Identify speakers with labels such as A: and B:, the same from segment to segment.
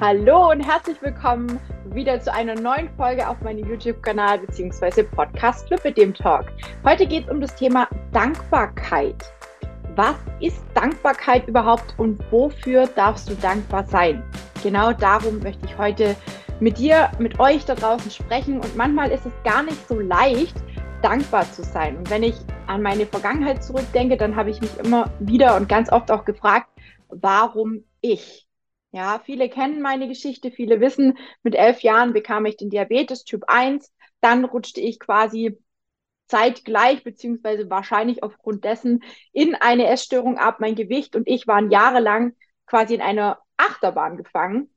A: Hallo und herzlich willkommen wieder zu einer neuen Folge auf meinem YouTube-Kanal bzw. Podcast mit dem Talk. Heute geht es um das Thema Dankbarkeit. Was ist Dankbarkeit überhaupt und wofür darfst du dankbar sein? Genau darum möchte ich heute mit dir, mit euch da draußen sprechen und manchmal ist es gar nicht so leicht, dankbar zu sein. Und wenn ich an meine Vergangenheit zurückdenke, dann habe ich mich immer wieder und ganz oft auch gefragt, warum ich? Ja, viele kennen meine Geschichte, viele wissen, mit elf Jahren bekam ich den Diabetes Typ 1, dann rutschte ich quasi zeitgleich beziehungsweise wahrscheinlich aufgrund dessen in eine Essstörung ab. Mein Gewicht und ich waren jahrelang quasi in einer Achterbahn gefangen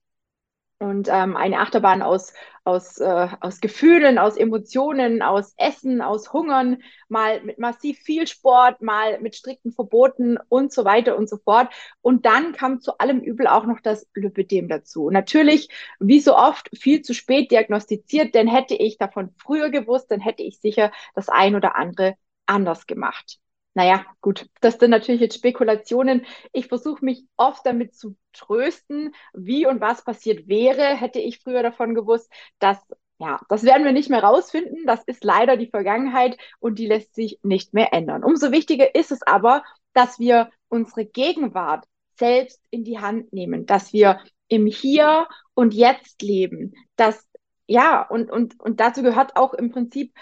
A: und ähm, eine Achterbahn aus, aus, äh, aus Gefühlen, aus Emotionen, aus Essen, aus Hungern, mal mit massiv viel Sport, mal mit strikten Verboten und so weiter und so fort. Und dann kam zu allem Übel auch noch das Lipidem dazu. natürlich, wie so oft, viel zu spät diagnostiziert, denn hätte ich davon früher gewusst, dann hätte ich sicher das ein oder andere anders gemacht. Naja, gut, das sind natürlich jetzt Spekulationen. Ich versuche mich oft damit zu trösten, wie und was passiert wäre, hätte ich früher davon gewusst, dass ja, das werden wir nicht mehr rausfinden. Das ist leider die Vergangenheit und die lässt sich nicht mehr ändern. Umso wichtiger ist es aber, dass wir unsere Gegenwart selbst in die Hand nehmen, dass wir im Hier und Jetzt leben, dass ja, und, und, und dazu gehört auch im Prinzip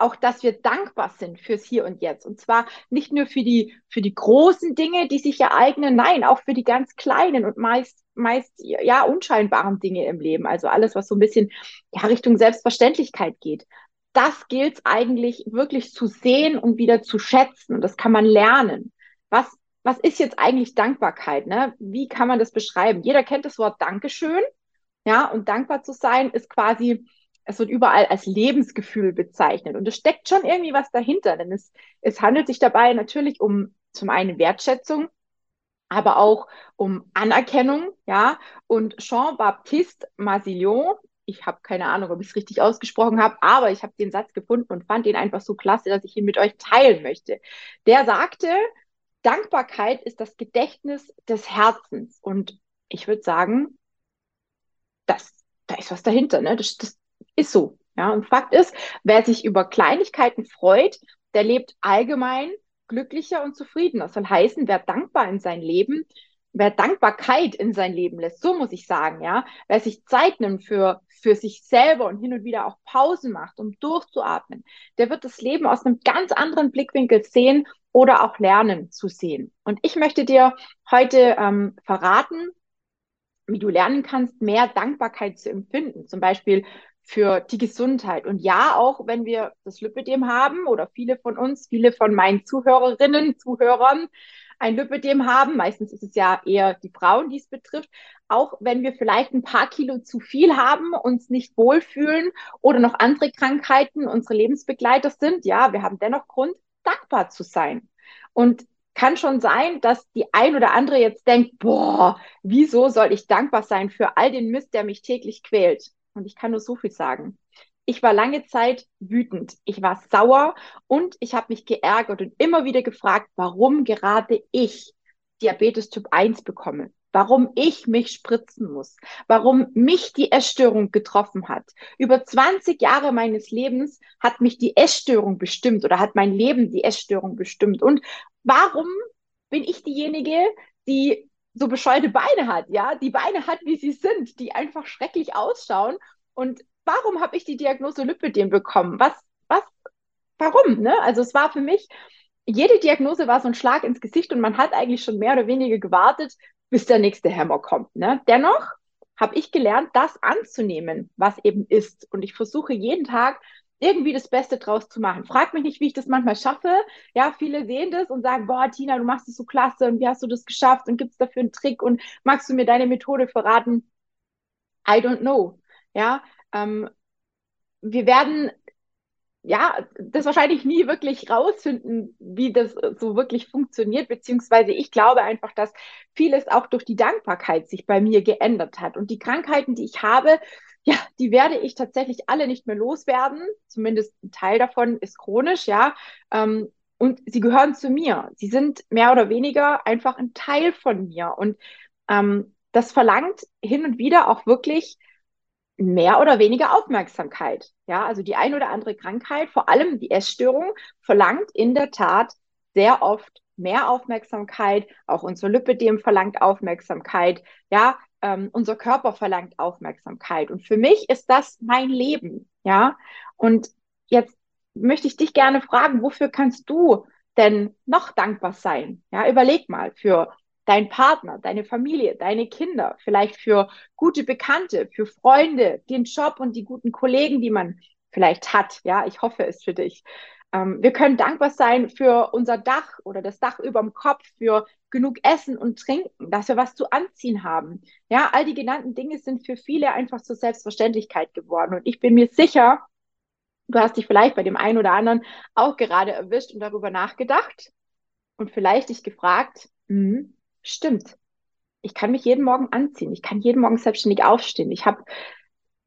A: auch, dass wir dankbar sind fürs Hier und Jetzt. Und zwar nicht nur für die, für die großen Dinge, die sich ereignen, nein, auch für die ganz kleinen und meist, meist, ja, unscheinbaren Dinge im Leben. Also alles, was so ein bisschen, ja, Richtung Selbstverständlichkeit geht. Das gilt eigentlich wirklich zu sehen und wieder zu schätzen. Und das kann man lernen. Was, was ist jetzt eigentlich Dankbarkeit? Ne? Wie kann man das beschreiben? Jeder kennt das Wort Dankeschön. Ja, und dankbar zu sein ist quasi, es wird überall als Lebensgefühl bezeichnet. Und es steckt schon irgendwie was dahinter, denn es, es handelt sich dabei natürlich um zum einen Wertschätzung, aber auch um Anerkennung, ja. Und Jean-Baptiste Masillon, ich habe keine Ahnung, ob ich es richtig ausgesprochen habe, aber ich habe den Satz gefunden und fand ihn einfach so klasse, dass ich ihn mit euch teilen möchte. Der sagte, Dankbarkeit ist das Gedächtnis des Herzens. Und ich würde sagen, das, da ist was dahinter. Ne? Das, das, ist so. Ja, und Fakt ist, wer sich über Kleinigkeiten freut, der lebt allgemein glücklicher und zufriedener. Das soll heißen, wer dankbar in sein Leben, wer Dankbarkeit in sein Leben lässt, so muss ich sagen, ja, wer sich Zeit nimmt für, für sich selber und hin und wieder auch Pausen macht, um durchzuatmen, der wird das Leben aus einem ganz anderen Blickwinkel sehen oder auch lernen zu sehen. Und ich möchte dir heute ähm, verraten, wie du lernen kannst, mehr Dankbarkeit zu empfinden. Zum Beispiel für die Gesundheit. Und ja, auch wenn wir das Lipidem haben oder viele von uns, viele von meinen Zuhörerinnen, Zuhörern ein Lipidem haben, meistens ist es ja eher die Frauen, die es betrifft, auch wenn wir vielleicht ein paar Kilo zu viel haben, uns nicht wohlfühlen oder noch andere Krankheiten unsere Lebensbegleiter sind, ja, wir haben dennoch Grund, dankbar zu sein. Und kann schon sein, dass die ein oder andere jetzt denkt, boah, wieso soll ich dankbar sein für all den Mist, der mich täglich quält? Und ich kann nur so viel sagen. Ich war lange Zeit wütend, ich war sauer und ich habe mich geärgert und immer wieder gefragt, warum gerade ich Diabetes Typ 1 bekomme, warum ich mich spritzen muss, warum mich die Essstörung getroffen hat. Über 20 Jahre meines Lebens hat mich die Essstörung bestimmt oder hat mein Leben die Essstörung bestimmt. Und warum bin ich diejenige, die so bescheuerte Beine hat, ja, die Beine hat, wie sie sind, die einfach schrecklich ausschauen. Und warum habe ich die Diagnose Lipödem bekommen? Was, was, warum? Ne? Also es war für mich, jede Diagnose war so ein Schlag ins Gesicht und man hat eigentlich schon mehr oder weniger gewartet, bis der nächste Hammer kommt. Ne? Dennoch habe ich gelernt, das anzunehmen, was eben ist. Und ich versuche jeden Tag irgendwie das Beste draus zu machen. Frag mich nicht, wie ich das manchmal schaffe. Ja, viele sehen das und sagen, boah, Tina, du machst es so klasse und wie hast du das geschafft und gibt es dafür einen Trick und magst du mir deine Methode verraten? I don't know. Ja, ähm, wir werden ja, das wahrscheinlich nie wirklich rausfinden, wie das so wirklich funktioniert, beziehungsweise ich glaube einfach, dass vieles auch durch die Dankbarkeit sich bei mir geändert hat. Und die Krankheiten, die ich habe, ja, die werde ich tatsächlich alle nicht mehr loswerden. Zumindest ein Teil davon ist chronisch, ja. Ähm, und sie gehören zu mir. Sie sind mehr oder weniger einfach ein Teil von mir. Und ähm, das verlangt hin und wieder auch wirklich mehr oder weniger Aufmerksamkeit. Ja, also die ein oder andere Krankheit, vor allem die Essstörung, verlangt in der Tat sehr oft mehr Aufmerksamkeit. Auch unser Lipidem verlangt Aufmerksamkeit. Ja, ähm, unser Körper verlangt Aufmerksamkeit. Und für mich ist das mein Leben. Ja, und jetzt möchte ich dich gerne fragen, wofür kannst du denn noch dankbar sein? Ja, überleg mal für deinen Partner, deine Familie, deine Kinder, vielleicht für gute Bekannte, für Freunde, den Job und die guten Kollegen, die man vielleicht hat. Ja, ich hoffe es für dich. Ähm, wir können dankbar sein für unser Dach oder das Dach über dem Kopf, für genug Essen und Trinken, dass wir was zu anziehen haben. Ja, all die genannten Dinge sind für viele einfach zur Selbstverständlichkeit geworden. Und ich bin mir sicher, du hast dich vielleicht bei dem einen oder anderen auch gerade erwischt und darüber nachgedacht und vielleicht dich gefragt, hm, stimmt. Ich kann mich jeden Morgen anziehen. Ich kann jeden Morgen selbstständig aufstehen. Ich habe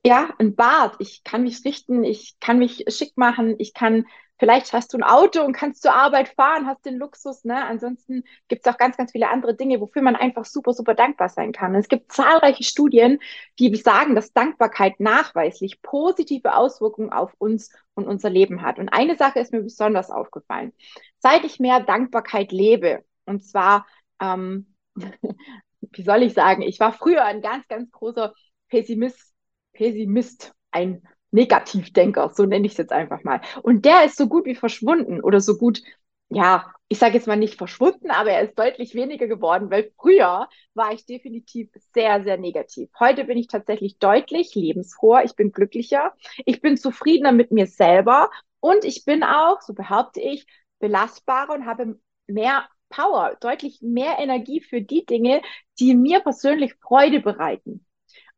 A: ja ein Bad. Ich kann mich richten. Ich kann mich schick machen. Ich kann Vielleicht hast du ein Auto und kannst zur Arbeit fahren, hast den Luxus. Ne? Ansonsten gibt es auch ganz, ganz viele andere Dinge, wofür man einfach super, super dankbar sein kann. Und es gibt zahlreiche Studien, die sagen, dass Dankbarkeit nachweislich positive Auswirkungen auf uns und unser Leben hat. Und eine Sache ist mir besonders aufgefallen. Seit ich mehr Dankbarkeit lebe, und zwar, ähm, wie soll ich sagen, ich war früher ein ganz, ganz großer Pessimist, Pessimist, ein Negativdenker, so nenne ich es jetzt einfach mal. Und der ist so gut wie verschwunden oder so gut, ja, ich sage jetzt mal nicht verschwunden, aber er ist deutlich weniger geworden, weil früher war ich definitiv sehr, sehr negativ. Heute bin ich tatsächlich deutlich lebensfroher, ich bin glücklicher, ich bin zufriedener mit mir selber und ich bin auch, so behaupte ich, belastbarer und habe mehr Power, deutlich mehr Energie für die Dinge, die mir persönlich Freude bereiten.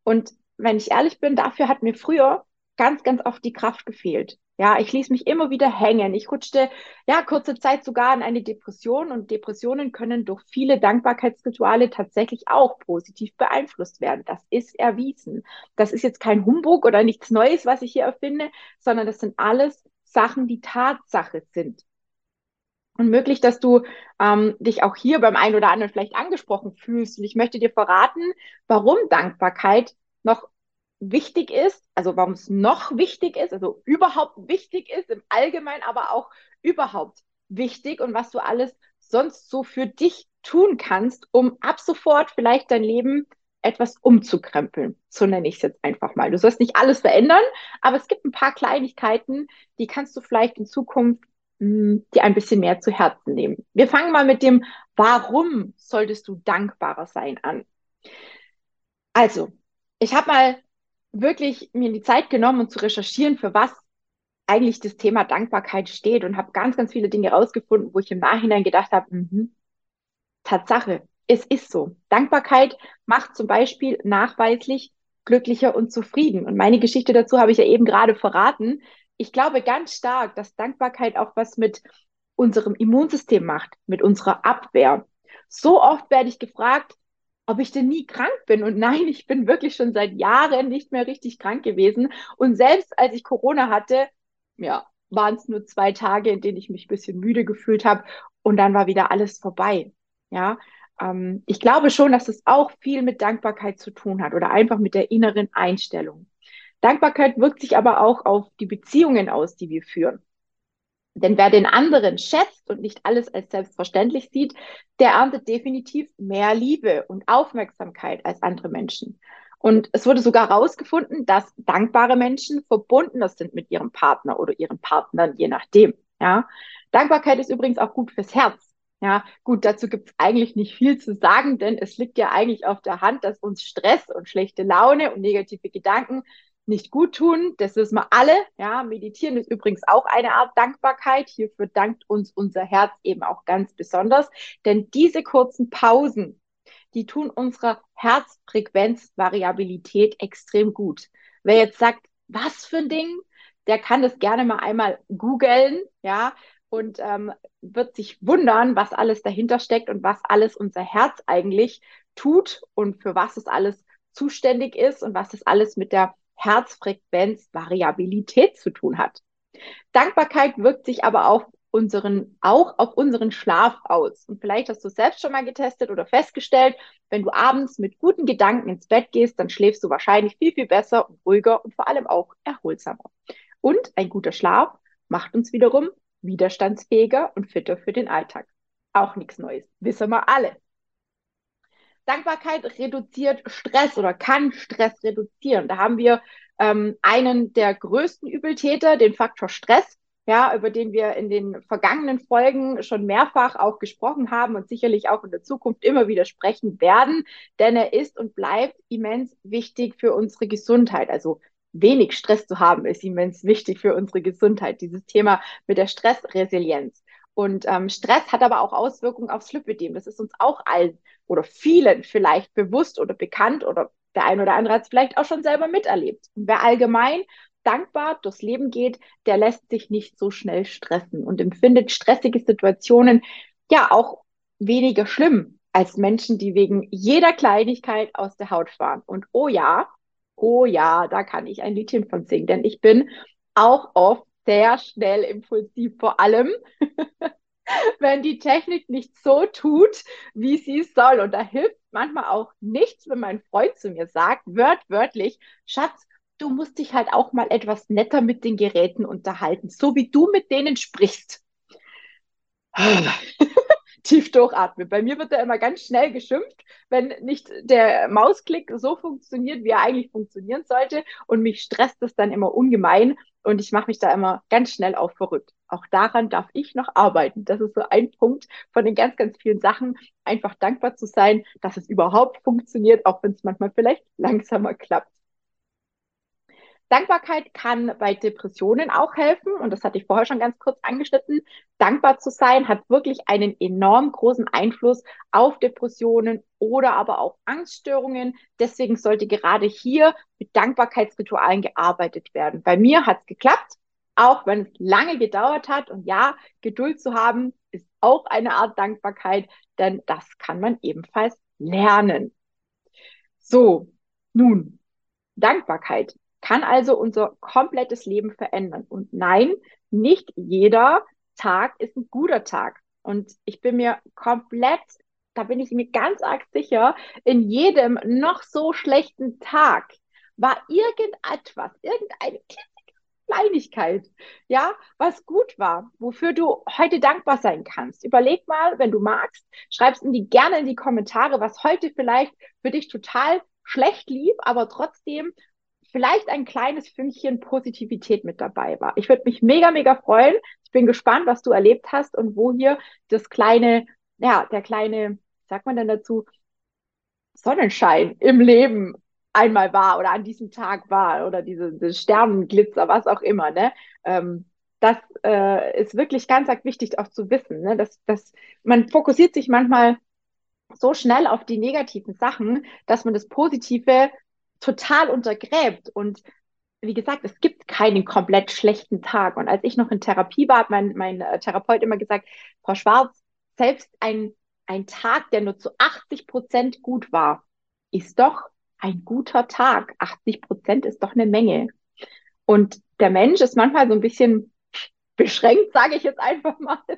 A: Und wenn ich ehrlich bin, dafür hat mir früher ganz, ganz oft die Kraft gefehlt. Ja, ich ließ mich immer wieder hängen. Ich rutschte ja kurze Zeit sogar in eine Depression und Depressionen können durch viele Dankbarkeitsrituale tatsächlich auch positiv beeinflusst werden. Das ist erwiesen. Das ist jetzt kein Humbug oder nichts Neues, was ich hier erfinde, sondern das sind alles Sachen, die Tatsache sind. Und möglich, dass du ähm, dich auch hier beim einen oder anderen vielleicht angesprochen fühlst. Und ich möchte dir verraten, warum Dankbarkeit noch wichtig ist, also warum es noch wichtig ist, also überhaupt wichtig ist, im Allgemeinen, aber auch überhaupt wichtig und was du alles sonst so für dich tun kannst, um ab sofort vielleicht dein Leben etwas umzukrempeln. So nenne ich es jetzt einfach mal. Du sollst nicht alles verändern, aber es gibt ein paar Kleinigkeiten, die kannst du vielleicht in Zukunft hm, dir ein bisschen mehr zu Herzen nehmen. Wir fangen mal mit dem Warum solltest du dankbarer sein an. Also, ich habe mal wirklich mir die Zeit genommen, um zu recherchieren, für was eigentlich das Thema Dankbarkeit steht und habe ganz, ganz viele Dinge rausgefunden, wo ich im Nachhinein gedacht habe, mhm, Tatsache, es ist so. Dankbarkeit macht zum Beispiel nachweislich glücklicher und zufrieden. Und meine Geschichte dazu habe ich ja eben gerade verraten. Ich glaube ganz stark, dass Dankbarkeit auch was mit unserem Immunsystem macht, mit unserer Abwehr. So oft werde ich gefragt, ob ich denn nie krank bin. Und nein, ich bin wirklich schon seit Jahren nicht mehr richtig krank gewesen. Und selbst als ich Corona hatte, ja, waren es nur zwei Tage, in denen ich mich ein bisschen müde gefühlt habe. Und dann war wieder alles vorbei. Ja, ähm, ich glaube schon, dass es auch viel mit Dankbarkeit zu tun hat oder einfach mit der inneren Einstellung. Dankbarkeit wirkt sich aber auch auf die Beziehungen aus, die wir führen. Denn wer den anderen schätzt und nicht alles als selbstverständlich sieht, der erntet definitiv mehr Liebe und Aufmerksamkeit als andere Menschen. Und es wurde sogar herausgefunden, dass dankbare Menschen verbundener sind mit ihrem Partner oder ihren Partnern, je nachdem. Ja. Dankbarkeit ist übrigens auch gut fürs Herz. Ja, gut, dazu gibt es eigentlich nicht viel zu sagen, denn es liegt ja eigentlich auf der Hand, dass uns Stress und schlechte Laune und negative Gedanken nicht gut tun. Das wissen wir alle. Ja, meditieren ist übrigens auch eine Art Dankbarkeit. Hierfür dankt uns unser Herz eben auch ganz besonders. Denn diese kurzen Pausen, die tun unserer Herzfrequenzvariabilität extrem gut. Wer jetzt sagt, was für ein Ding, der kann das gerne mal einmal googeln, ja, und ähm, wird sich wundern, was alles dahinter steckt und was alles unser Herz eigentlich tut und für was es alles zuständig ist und was es alles mit der Herzfrequenzvariabilität zu tun hat. Dankbarkeit wirkt sich aber auch unseren, auch auf unseren Schlaf aus. Und vielleicht hast du es selbst schon mal getestet oder festgestellt, wenn du abends mit guten Gedanken ins Bett gehst, dann schläfst du wahrscheinlich viel, viel besser und ruhiger und vor allem auch erholsamer. Und ein guter Schlaf macht uns wiederum widerstandsfähiger und fitter für den Alltag. Auch nichts Neues. Wissen wir alle. Dankbarkeit reduziert Stress oder kann Stress reduzieren. Da haben wir ähm, einen der größten Übeltäter, den Faktor Stress, ja, über den wir in den vergangenen Folgen schon mehrfach auch gesprochen haben und sicherlich auch in der Zukunft immer wieder sprechen werden, denn er ist und bleibt immens wichtig für unsere Gesundheit. Also wenig Stress zu haben, ist immens wichtig für unsere Gesundheit. Dieses Thema mit der Stressresilienz. Und ähm, Stress hat aber auch Auswirkungen aufs Lipidem. Das ist uns auch allen oder vielen vielleicht bewusst oder bekannt oder der ein oder andere hat es vielleicht auch schon selber miterlebt. Und wer allgemein dankbar durchs Leben geht, der lässt sich nicht so schnell stressen und empfindet stressige Situationen ja auch weniger schlimm als Menschen, die wegen jeder Kleinigkeit aus der Haut fahren. Und oh ja, oh ja, da kann ich ein Liedchen von singen, denn ich bin auch oft sehr schnell impulsiv, vor allem wenn die Technik nicht so tut, wie sie soll. Und da hilft manchmal auch nichts, wenn mein Freund zu mir sagt, wörtwörtlich, Schatz, du musst dich halt auch mal etwas netter mit den Geräten unterhalten, so wie du mit denen sprichst. Tief durchatmen. Bei mir wird da immer ganz schnell geschimpft, wenn nicht der Mausklick so funktioniert, wie er eigentlich funktionieren sollte. Und mich stresst es dann immer ungemein und ich mache mich da immer ganz schnell auch verrückt. Auch daran darf ich noch arbeiten. Das ist so ein Punkt von den ganz, ganz vielen Sachen, einfach dankbar zu sein, dass es überhaupt funktioniert, auch wenn es manchmal vielleicht langsamer klappt. Dankbarkeit kann bei Depressionen auch helfen und das hatte ich vorher schon ganz kurz angeschnitten. Dankbar zu sein hat wirklich einen enorm großen Einfluss auf Depressionen oder aber auch Angststörungen. Deswegen sollte gerade hier mit Dankbarkeitsritualen gearbeitet werden. Bei mir hat es geklappt, auch wenn es lange gedauert hat. Und ja, Geduld zu haben ist auch eine Art Dankbarkeit, denn das kann man ebenfalls lernen. So, nun, Dankbarkeit kann also unser komplettes Leben verändern. Und nein, nicht jeder Tag ist ein guter Tag. Und ich bin mir komplett, da bin ich mir ganz arg sicher, in jedem noch so schlechten Tag war irgendetwas, irgendeine Kleinigkeit, ja, was gut war, wofür du heute dankbar sein kannst. Überleg mal, wenn du magst, schreibst in die gerne in die Kommentare, was heute vielleicht für dich total schlecht lief, aber trotzdem vielleicht ein kleines Fünkchen Positivität mit dabei war. Ich würde mich mega, mega freuen. Ich bin gespannt, was du erlebt hast und wo hier das kleine, ja, der kleine, sagt man denn dazu, Sonnenschein im Leben einmal war oder an diesem Tag war oder diese, diese Sternenglitzer, was auch immer, ne? Ähm, das äh, ist wirklich ganz, ganz wichtig auch zu wissen, ne? dass, dass man fokussiert sich manchmal so schnell auf die negativen Sachen, dass man das Positive total untergräbt. Und wie gesagt, es gibt keinen komplett schlechten Tag. Und als ich noch in Therapie war, hat mein, mein äh, Therapeut immer gesagt, Frau Schwarz, selbst ein, ein Tag, der nur zu 80 Prozent gut war, ist doch ein guter Tag. 80 Prozent ist doch eine Menge. Und der Mensch ist manchmal so ein bisschen beschränkt, sage ich jetzt einfach mal.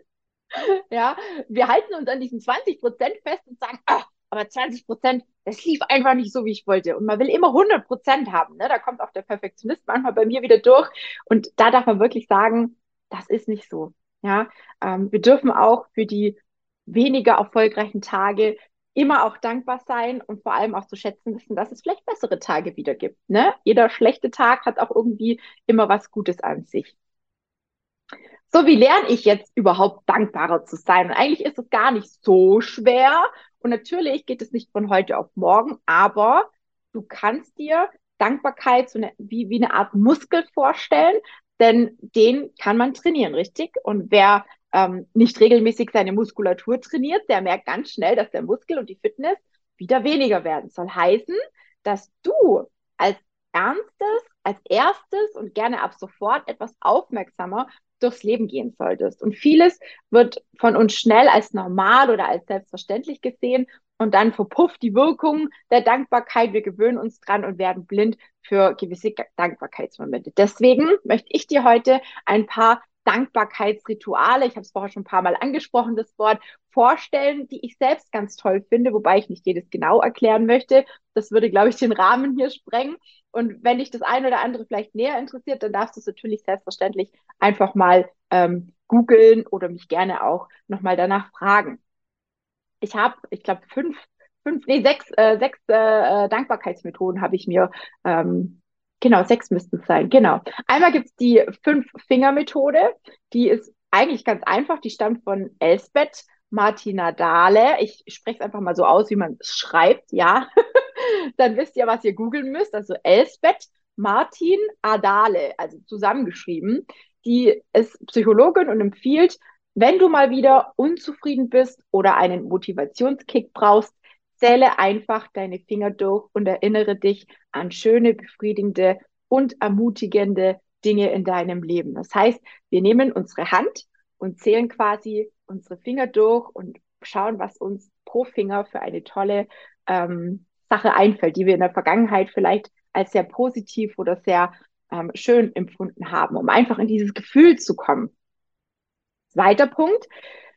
A: Ja, wir halten uns an diesen 20 Prozent fest und sagen, ach, aber 20 Prozent, das lief einfach nicht so, wie ich wollte. Und man will immer 100 Prozent haben. Ne? Da kommt auch der Perfektionist manchmal bei mir wieder durch. Und da darf man wirklich sagen, das ist nicht so. Ja, ähm, wir dürfen auch für die weniger erfolgreichen Tage immer auch dankbar sein und vor allem auch zu schätzen wissen, dass es vielleicht bessere Tage wieder gibt. Ne? Jeder schlechte Tag hat auch irgendwie immer was Gutes an sich. So, wie lerne ich jetzt überhaupt dankbarer zu sein? Und eigentlich ist es gar nicht so schwer. Und natürlich geht es nicht von heute auf morgen, aber du kannst dir Dankbarkeit so eine, wie, wie eine Art Muskel vorstellen, denn den kann man trainieren, richtig? Und wer ähm, nicht regelmäßig seine Muskulatur trainiert, der merkt ganz schnell, dass der Muskel und die Fitness wieder weniger werden. Soll heißen, dass du als ernstes, als erstes und gerne ab sofort etwas aufmerksamer durchs Leben gehen solltest. Und vieles wird von uns schnell als normal oder als selbstverständlich gesehen und dann verpufft die Wirkung der Dankbarkeit. Wir gewöhnen uns dran und werden blind für gewisse Dankbarkeitsmomente. Deswegen möchte ich dir heute ein paar Dankbarkeitsrituale, ich habe es vorher schon ein paar Mal angesprochen, das Wort, vorstellen, die ich selbst ganz toll finde, wobei ich nicht jedes genau erklären möchte. Das würde, glaube ich, den Rahmen hier sprengen. Und wenn dich das eine oder andere vielleicht näher interessiert, dann darfst du es natürlich selbstverständlich einfach mal ähm, googeln oder mich gerne auch nochmal danach fragen. Ich habe, ich glaube, fünf, fünf, nee, sechs, äh, sechs äh, Dankbarkeitsmethoden habe ich mir ähm, Genau, sechs müssten es sein. Genau. Einmal gibt es die Fünf-Finger-Methode. Die ist eigentlich ganz einfach. Die stammt von Elsbeth Martina Dahle. Ich spreche es einfach mal so aus, wie man es schreibt, ja. Dann wisst ihr, was ihr googeln müsst. Also Elsbeth Martin Adale, also zusammengeschrieben. Die ist Psychologin und empfiehlt, wenn du mal wieder unzufrieden bist oder einen Motivationskick brauchst, Zähle einfach deine Finger durch und erinnere dich an schöne, befriedigende und ermutigende Dinge in deinem Leben. Das heißt, wir nehmen unsere Hand und zählen quasi unsere Finger durch und schauen, was uns pro Finger für eine tolle ähm, Sache einfällt, die wir in der Vergangenheit vielleicht als sehr positiv oder sehr ähm, schön empfunden haben, um einfach in dieses Gefühl zu kommen. Zweiter Punkt,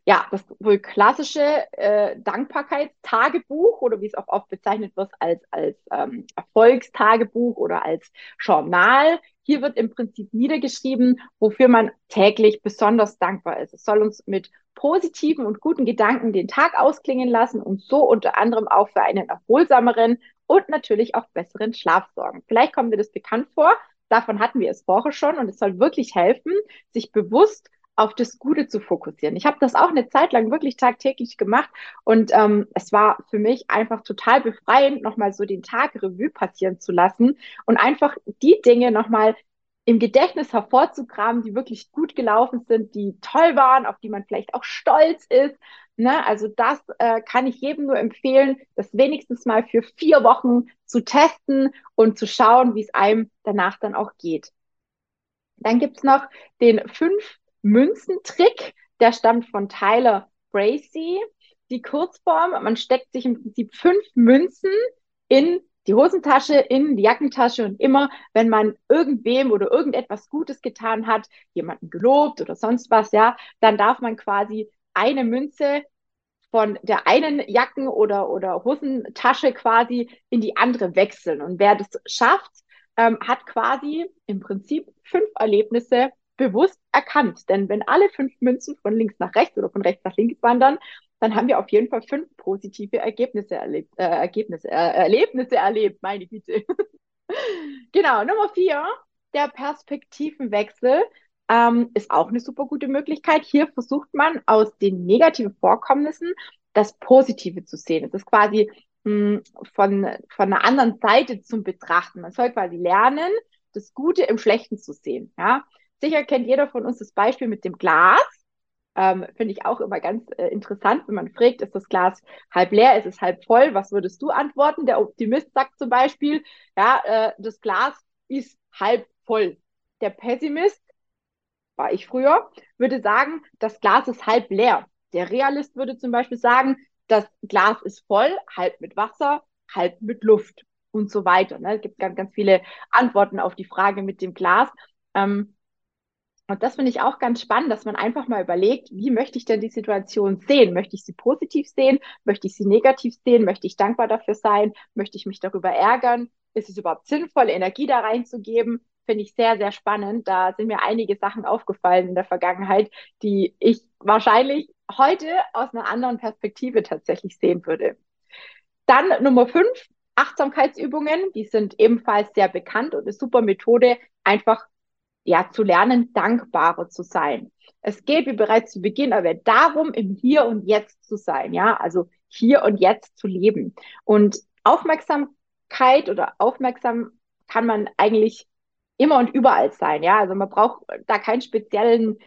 A: ja, das wohl klassische äh, Dankbarkeitstagebuch oder wie es auch oft bezeichnet wird als, als ähm, Erfolgstagebuch oder als Journal. Hier wird im Prinzip niedergeschrieben, wofür man täglich besonders dankbar ist. Es soll uns mit positiven und guten Gedanken den Tag ausklingen lassen und so unter anderem auch für einen erholsameren und natürlich auch besseren Schlaf sorgen. Vielleicht kommt dir das bekannt vor. Davon hatten wir es vorher schon und es soll wirklich helfen, sich bewusst auf das Gute zu fokussieren. Ich habe das auch eine Zeit lang wirklich tagtäglich gemacht und ähm, es war für mich einfach total befreiend, nochmal so den Tag Revue passieren zu lassen und einfach die Dinge nochmal im Gedächtnis hervorzukramen, die wirklich gut gelaufen sind, die toll waren, auf die man vielleicht auch stolz ist. Ne? Also das äh, kann ich jedem nur empfehlen, das wenigstens mal für vier Wochen zu testen und zu schauen, wie es einem danach dann auch geht. Dann gibt's noch den fünf Münzentrick, der stammt von Tyler Bracy. Die Kurzform, man steckt sich im Prinzip fünf Münzen in die Hosentasche, in die Jackentasche und immer, wenn man irgendwem oder irgendetwas Gutes getan hat, jemanden gelobt oder sonst was, ja, dann darf man quasi eine Münze von der einen Jacken- oder, oder Hosentasche quasi in die andere wechseln. Und wer das schafft, ähm, hat quasi im Prinzip fünf Erlebnisse bewusst erkannt. Denn wenn alle fünf Münzen von links nach rechts oder von rechts nach links wandern, dann haben wir auf jeden Fall fünf positive Ergebnisse erlebt, äh, Ergebnisse, äh, Erlebnisse erlebt, meine Güte. genau, Nummer vier, der Perspektivenwechsel ähm, ist auch eine super gute Möglichkeit. Hier versucht man aus den negativen Vorkommnissen das Positive zu sehen. Es ist quasi mh, hm, von, von einer anderen Seite zum Betrachten. Man soll quasi lernen, das Gute im Schlechten zu sehen. Ja? Sicher kennt jeder von uns das Beispiel mit dem Glas. Ähm, Finde ich auch immer ganz äh, interessant, wenn man fragt, ist das Glas halb leer, ist es halb voll? Was würdest du antworten? Der Optimist sagt zum Beispiel, ja, äh, das Glas ist halb voll. Der Pessimist, war ich früher, würde sagen, das Glas ist halb leer. Der Realist würde zum Beispiel sagen, das Glas ist voll, halb mit Wasser, halb mit Luft und so weiter. Ne? Es gibt ganz, ganz viele Antworten auf die Frage mit dem Glas. Ähm, und das finde ich auch ganz spannend, dass man einfach mal überlegt, wie möchte ich denn die Situation sehen? Möchte ich sie positiv sehen? Möchte ich sie negativ sehen? Möchte ich dankbar dafür sein? Möchte ich mich darüber ärgern? Ist es überhaupt sinnvoll, Energie da reinzugeben? Finde ich sehr, sehr spannend. Da sind mir einige Sachen aufgefallen in der Vergangenheit, die ich wahrscheinlich heute aus einer anderen Perspektive tatsächlich sehen würde. Dann Nummer fünf, Achtsamkeitsübungen. Die sind ebenfalls sehr bekannt und eine super Methode, einfach ja, zu lernen, dankbarer zu sein. Es geht, wie bereits zu Beginn erwähnt, darum, im Hier und Jetzt zu sein, ja, also hier und jetzt zu leben. Und Aufmerksamkeit oder aufmerksam kann man eigentlich immer und überall sein, ja, also man braucht da keinen speziellen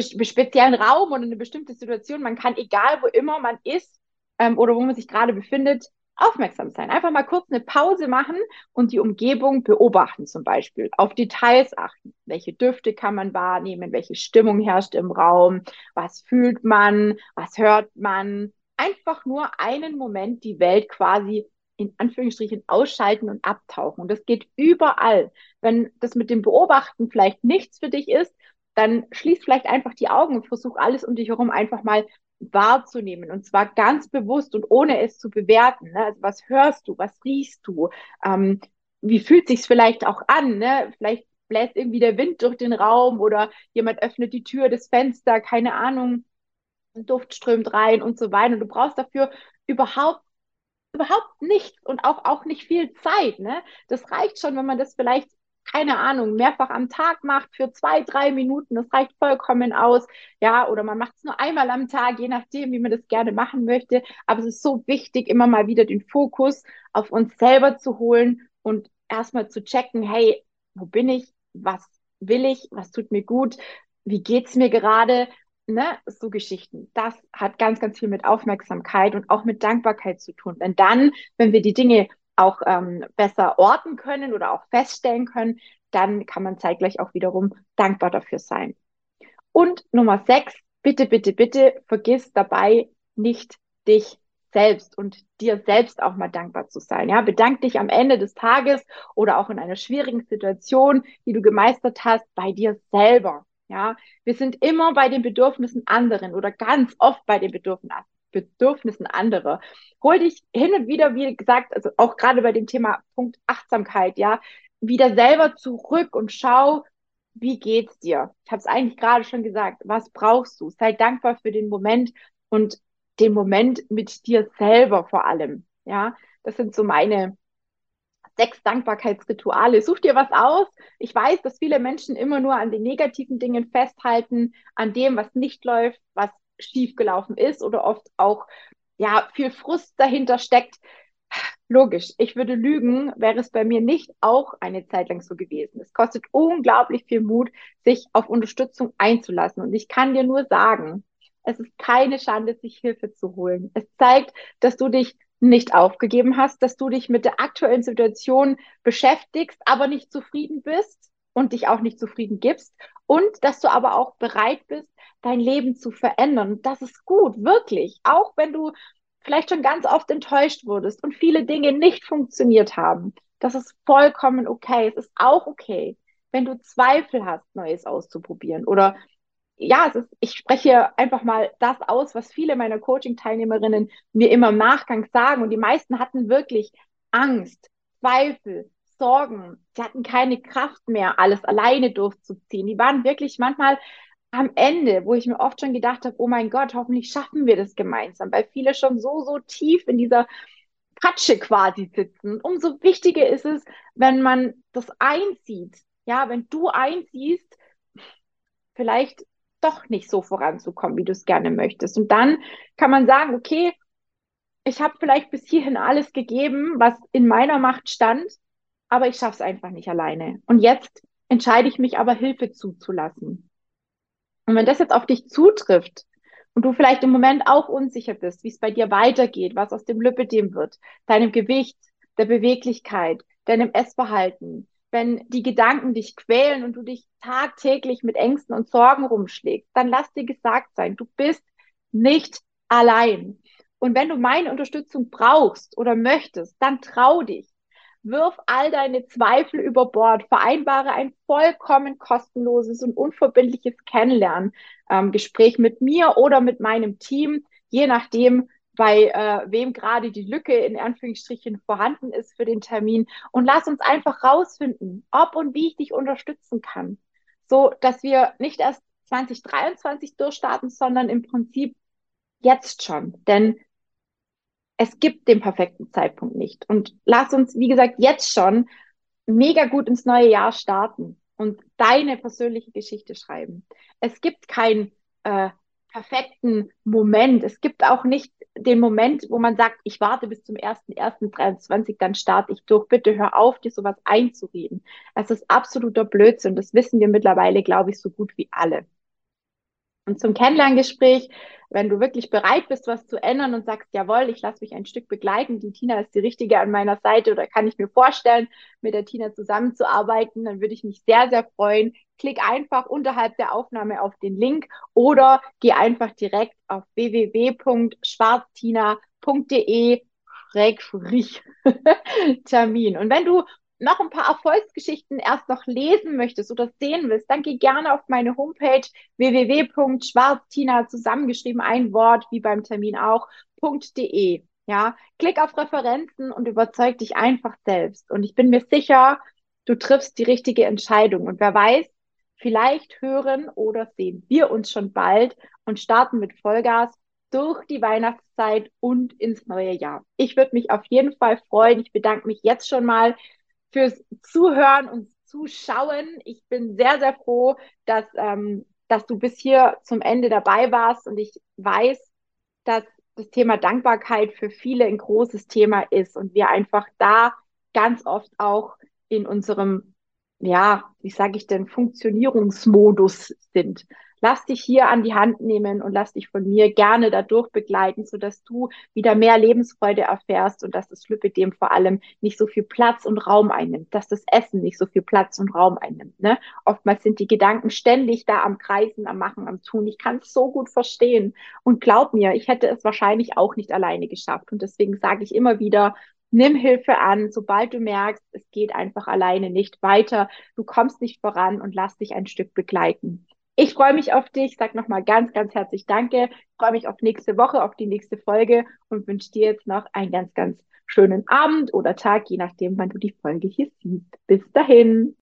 A: speziellen Raum oder eine bestimmte Situation. Man kann, egal wo immer man ist ähm, oder wo man sich gerade befindet, aufmerksam sein. Einfach mal kurz eine Pause machen und die Umgebung beobachten zum Beispiel. Auf Details achten. Welche Düfte kann man wahrnehmen? Welche Stimmung herrscht im Raum? Was fühlt man? Was hört man? Einfach nur einen Moment die Welt quasi in Anführungsstrichen ausschalten und abtauchen. Und das geht überall. Wenn das mit dem Beobachten vielleicht nichts für dich ist, dann schließ vielleicht einfach die Augen und versuch alles um dich herum einfach mal wahrzunehmen und zwar ganz bewusst und ohne es zu bewerten. Ne? Also was hörst du, was riechst du, ähm, wie fühlt sich's vielleicht auch an? Ne? Vielleicht bläst irgendwie der Wind durch den Raum oder jemand öffnet die Tür, das Fenster, keine Ahnung, Duft strömt rein und so weiter. Und du brauchst dafür überhaupt überhaupt nichts und auch, auch nicht viel Zeit. Ne? Das reicht schon, wenn man das vielleicht keine Ahnung, mehrfach am Tag macht für zwei, drei Minuten, das reicht vollkommen aus. Ja, oder man macht es nur einmal am Tag, je nachdem, wie man das gerne machen möchte. Aber es ist so wichtig, immer mal wieder den Fokus auf uns selber zu holen und erstmal zu checken, hey, wo bin ich? Was will ich? Was tut mir gut? Wie geht's mir gerade? Ne, so Geschichten. Das hat ganz, ganz viel mit Aufmerksamkeit und auch mit Dankbarkeit zu tun. Denn dann, wenn wir die Dinge auch ähm, besser orten können oder auch feststellen können, dann kann man zeitgleich auch wiederum dankbar dafür sein. Und Nummer sechs, bitte, bitte, bitte vergiss dabei nicht dich selbst und dir selbst auch mal dankbar zu sein. Ja, bedank dich am Ende des Tages oder auch in einer schwierigen Situation, die du gemeistert hast, bei dir selber. Ja, wir sind immer bei den Bedürfnissen anderen oder ganz oft bei den Bedürfnissen Bedürfnissen anderer. Hol dich hin und wieder, wie gesagt, also auch gerade bei dem Thema Punkt Achtsamkeit, ja, wieder selber zurück und schau, wie geht's dir? Ich habe es eigentlich gerade schon gesagt. Was brauchst du? Sei dankbar für den Moment und den Moment mit dir selber vor allem. Ja, das sind so meine sechs Dankbarkeitsrituale. Such dir was aus. Ich weiß, dass viele Menschen immer nur an den negativen Dingen festhalten, an dem, was nicht läuft, was schiefgelaufen ist oder oft auch ja viel Frust dahinter steckt. Logisch, ich würde lügen, wäre es bei mir nicht auch eine Zeit lang so gewesen. Es kostet unglaublich viel Mut, sich auf Unterstützung einzulassen. Und ich kann dir nur sagen, es ist keine Schande, sich Hilfe zu holen. Es zeigt, dass du dich nicht aufgegeben hast, dass du dich mit der aktuellen Situation beschäftigst, aber nicht zufrieden bist und dich auch nicht zufrieden gibst und dass du aber auch bereit bist, dein Leben zu verändern. Das ist gut, wirklich. Auch wenn du vielleicht schon ganz oft enttäuscht wurdest und viele Dinge nicht funktioniert haben. Das ist vollkommen okay. Es ist auch okay, wenn du Zweifel hast, Neues auszuprobieren. Oder ja, es ist, ich spreche einfach mal das aus, was viele meiner Coaching-Teilnehmerinnen mir immer im Nachgang sagen. Und die meisten hatten wirklich Angst, Zweifel, Sorgen. Sie hatten keine Kraft mehr, alles alleine durchzuziehen. Die waren wirklich manchmal am Ende, wo ich mir oft schon gedacht habe, oh mein Gott, hoffentlich schaffen wir das gemeinsam, weil viele schon so, so tief in dieser Patsche quasi sitzen. Umso wichtiger ist es, wenn man das einsieht. Ja, wenn du einsiehst, vielleicht doch nicht so voranzukommen, wie du es gerne möchtest. Und dann kann man sagen, okay, ich habe vielleicht bis hierhin alles gegeben, was in meiner Macht stand, aber ich schaffe es einfach nicht alleine. Und jetzt entscheide ich mich aber, Hilfe zuzulassen. Und wenn das jetzt auf dich zutrifft und du vielleicht im Moment auch unsicher bist, wie es bei dir weitergeht, was aus dem Lipidem wird, deinem Gewicht, der Beweglichkeit, deinem Essverhalten, wenn die Gedanken dich quälen und du dich tagtäglich mit Ängsten und Sorgen rumschlägst, dann lass dir gesagt sein, du bist nicht allein. Und wenn du meine Unterstützung brauchst oder möchtest, dann trau dich. Wirf all deine Zweifel über Bord, vereinbare ein vollkommen kostenloses und unverbindliches Kennenlerngespräch ähm, mit mir oder mit meinem Team, je nachdem, bei äh, wem gerade die Lücke in Anführungsstrichen vorhanden ist für den Termin. Und lass uns einfach rausfinden, ob und wie ich dich unterstützen kann, so dass wir nicht erst 2023 durchstarten, sondern im Prinzip jetzt schon. Denn es gibt den perfekten Zeitpunkt nicht. Und lass uns, wie gesagt, jetzt schon mega gut ins neue Jahr starten und deine persönliche Geschichte schreiben. Es gibt keinen äh, perfekten Moment. Es gibt auch nicht den Moment, wo man sagt, ich warte bis zum 1.1.23, dann starte ich durch. Bitte hör auf, dir sowas einzureden. Es ist absoluter Blödsinn. Das wissen wir mittlerweile, glaube ich, so gut wie alle. Und zum Kennenlerngespräch, wenn du wirklich bereit bist, was zu ändern und sagst, jawohl, ich lasse mich ein Stück begleiten, die Tina ist die Richtige an meiner Seite oder kann ich mir vorstellen, mit der Tina zusammenzuarbeiten, dann würde ich mich sehr, sehr freuen. Klick einfach unterhalb der Aufnahme auf den Link oder geh einfach direkt auf www.schwarztina.de Termin. Und wenn du noch ein paar Erfolgsgeschichten erst noch lesen möchtest oder sehen willst, dann geh gerne auf meine Homepage www.schwarztina zusammengeschrieben, ein Wort, wie beim Termin auch, .de. Ja, klick auf Referenzen und überzeug dich einfach selbst. Und ich bin mir sicher, du triffst die richtige Entscheidung. Und wer weiß, vielleicht hören oder sehen wir uns schon bald und starten mit Vollgas durch die Weihnachtszeit und ins neue Jahr. Ich würde mich auf jeden Fall freuen. Ich bedanke mich jetzt schon mal fürs Zuhören und Zuschauen. Ich bin sehr, sehr froh, dass, ähm, dass du bis hier zum Ende dabei warst und ich weiß, dass das Thema Dankbarkeit für viele ein großes Thema ist und wir einfach da ganz oft auch in unserem, ja, wie sage ich denn, Funktionierungsmodus sind lass dich hier an die Hand nehmen und lass dich von mir gerne dadurch begleiten, sodass du wieder mehr Lebensfreude erfährst und dass das Lipidem vor allem nicht so viel Platz und Raum einnimmt, dass das Essen nicht so viel Platz und Raum einnimmt. Ne? Oftmals sind die Gedanken ständig da am Kreisen, am Machen, am Tun. Ich kann es so gut verstehen. Und glaub mir, ich hätte es wahrscheinlich auch nicht alleine geschafft. Und deswegen sage ich immer wieder, nimm Hilfe an, sobald du merkst, es geht einfach alleine nicht weiter, du kommst nicht voran und lass dich ein Stück begleiten. Ich freue mich auf dich, sag nochmal ganz, ganz herzlich Danke, freue mich auf nächste Woche, auf die nächste Folge und wünsche dir jetzt noch einen ganz, ganz schönen Abend oder Tag, je nachdem, wann du die Folge hier siehst. Bis dahin.